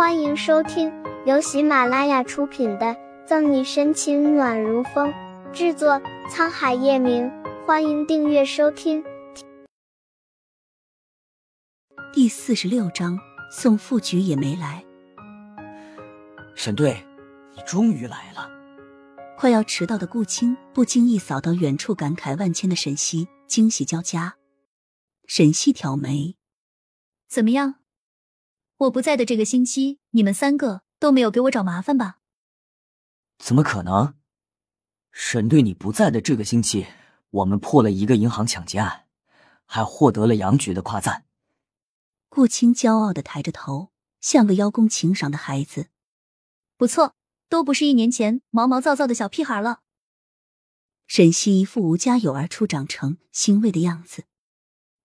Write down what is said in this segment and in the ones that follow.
欢迎收听由喜马拉雅出品的《赠你深情暖如风》，制作沧海夜明。欢迎订阅收听。第四十六章，宋副局也没来。沈队，你终于来了！快要迟到的顾青不经意扫到远处感慨万千的沈西，惊喜交加。沈西挑眉：“怎么样？”我不在的这个星期，你们三个都没有给我找麻烦吧？怎么可能？沈队，你不在的这个星期，我们破了一个银行抢劫案，还获得了杨局的夸赞。顾青骄傲的抬着头，像个邀功请赏的孩子。不错，都不是一年前毛毛躁躁的小屁孩了。沈西一副无家有儿初长成、欣慰的样子，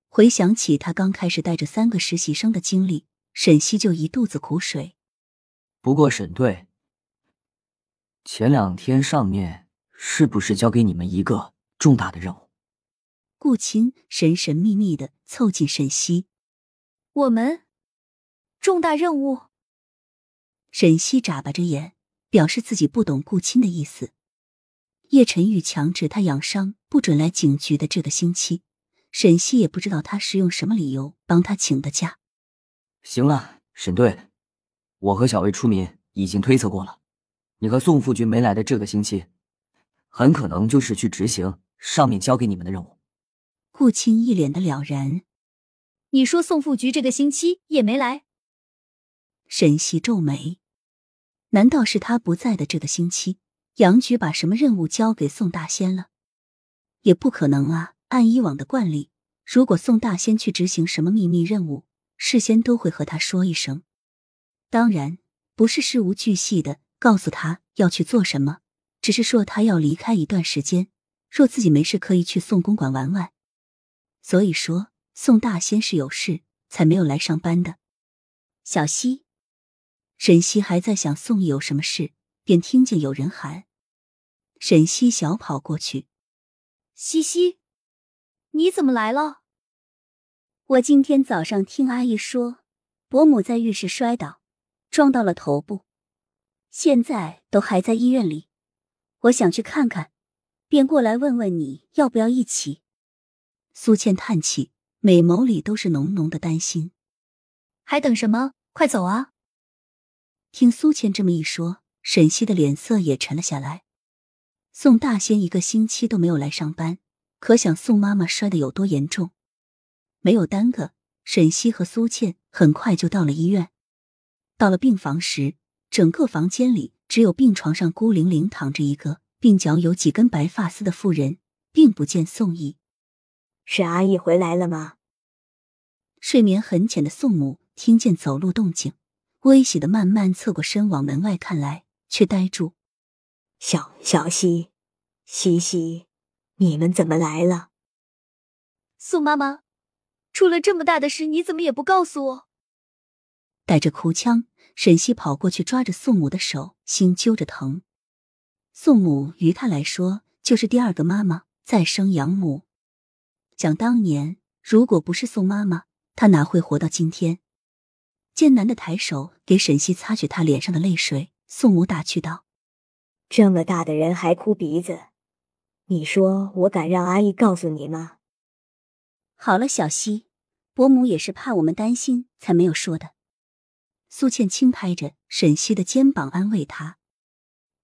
回想起他刚开始带着三个实习生的经历。沈西就一肚子苦水。不过沈队，前两天上面是不是交给你们一个重大的任务？顾青神神秘秘的凑近沈西。我们重大任务？沈西眨巴着眼，表示自己不懂顾青的意思。叶晨玉强制他养伤，不准来警局的这个星期，沈西也不知道他是用什么理由帮他请的假。行了，沈队，我和小魏出民已经推测过了，你和宋副局没来的这个星期，很可能就是去执行上面交给你们的任务。顾青一脸的了然。你说宋副局这个星期也没来？沈西皱眉，难道是他不在的这个星期，杨局把什么任务交给宋大仙了？也不可能啊！按以往的惯例，如果宋大仙去执行什么秘密任务，事先都会和他说一声，当然不是事无巨细的告诉他要去做什么，只是说他要离开一段时间，若自己没事可以去宋公馆玩玩。所以说，宋大仙是有事才没有来上班的。小溪，沈西还在想宋义有什么事，便听见有人喊。沈西小跑过去，西西，你怎么来了？我今天早上听阿姨说，伯母在浴室摔倒，撞到了头部，现在都还在医院里。我想去看看，便过来问问你要不要一起。苏倩叹气，美眸里都是浓浓的担心。还等什么？快走啊！听苏倩这么一说，沈西的脸色也沉了下来。宋大仙一个星期都没有来上班，可想宋妈妈摔得有多严重。没有耽搁，沈西和苏倩很快就到了医院。到了病房时，整个房间里只有病床上孤零零躺着一个鬓角有几根白发丝的妇人，并不见宋义。沈阿姨回来了吗？睡眠很浅的宋母听见走路动静，微喜的慢慢侧过身往门外看来，却呆住。小小西，西西，你们怎么来了？宋妈妈。出了这么大的事，你怎么也不告诉我？带着哭腔，沈西跑过去抓着宋母的手，心揪着疼。宋母于他来说就是第二个妈妈，再生养母。想当年，如果不是宋妈妈，他哪会活到今天？艰难的抬手给沈西擦去他脸上的泪水，宋母打趣道：“这么大的人还哭鼻子，你说我敢让阿姨告诉你吗？”好了，小溪，伯母也是怕我们担心才没有说的。苏倩轻拍着沈西的肩膀，安慰他：“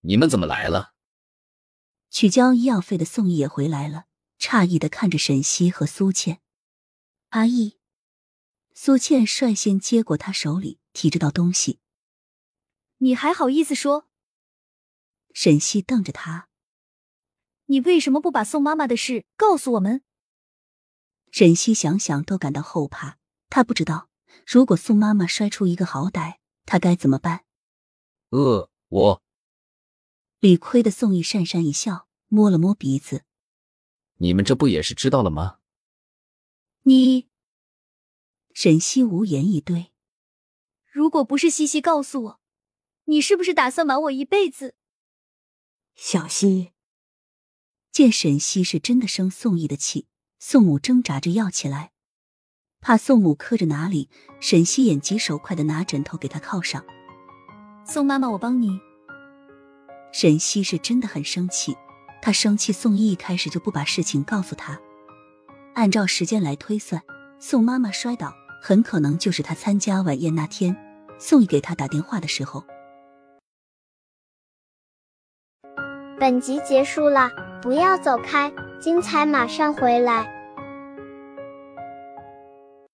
你们怎么来了？”取交医药费的宋毅也回来了，诧异的看着沈西和苏倩。阿义，苏倩率先接过他手里提着的东西。你还好意思说？沈西瞪着他：“你为什么不把宋妈妈的事告诉我们？”沈西想想都感到后怕，他不知道如果宋妈妈摔出一个好歹，他该怎么办。呃，我理亏的宋义讪讪一笑，摸了摸鼻子：“你们这不也是知道了吗？”你沈西无言以对。如果不是西西告诉我，你是不是打算瞒我一辈子？小西见沈西是真的生宋义的气。宋母挣扎着要起来，怕宋母磕着哪里，沈西眼疾手快的拿枕头给他靠上，宋妈妈，我帮你。沈西是真的很生气，她生气宋一一开始就不把事情告诉她。按照时间来推算，宋妈妈摔倒很可能就是她参加晚宴那天，宋毅给她打电话的时候。本集结束了，不要走开，精彩马上回来。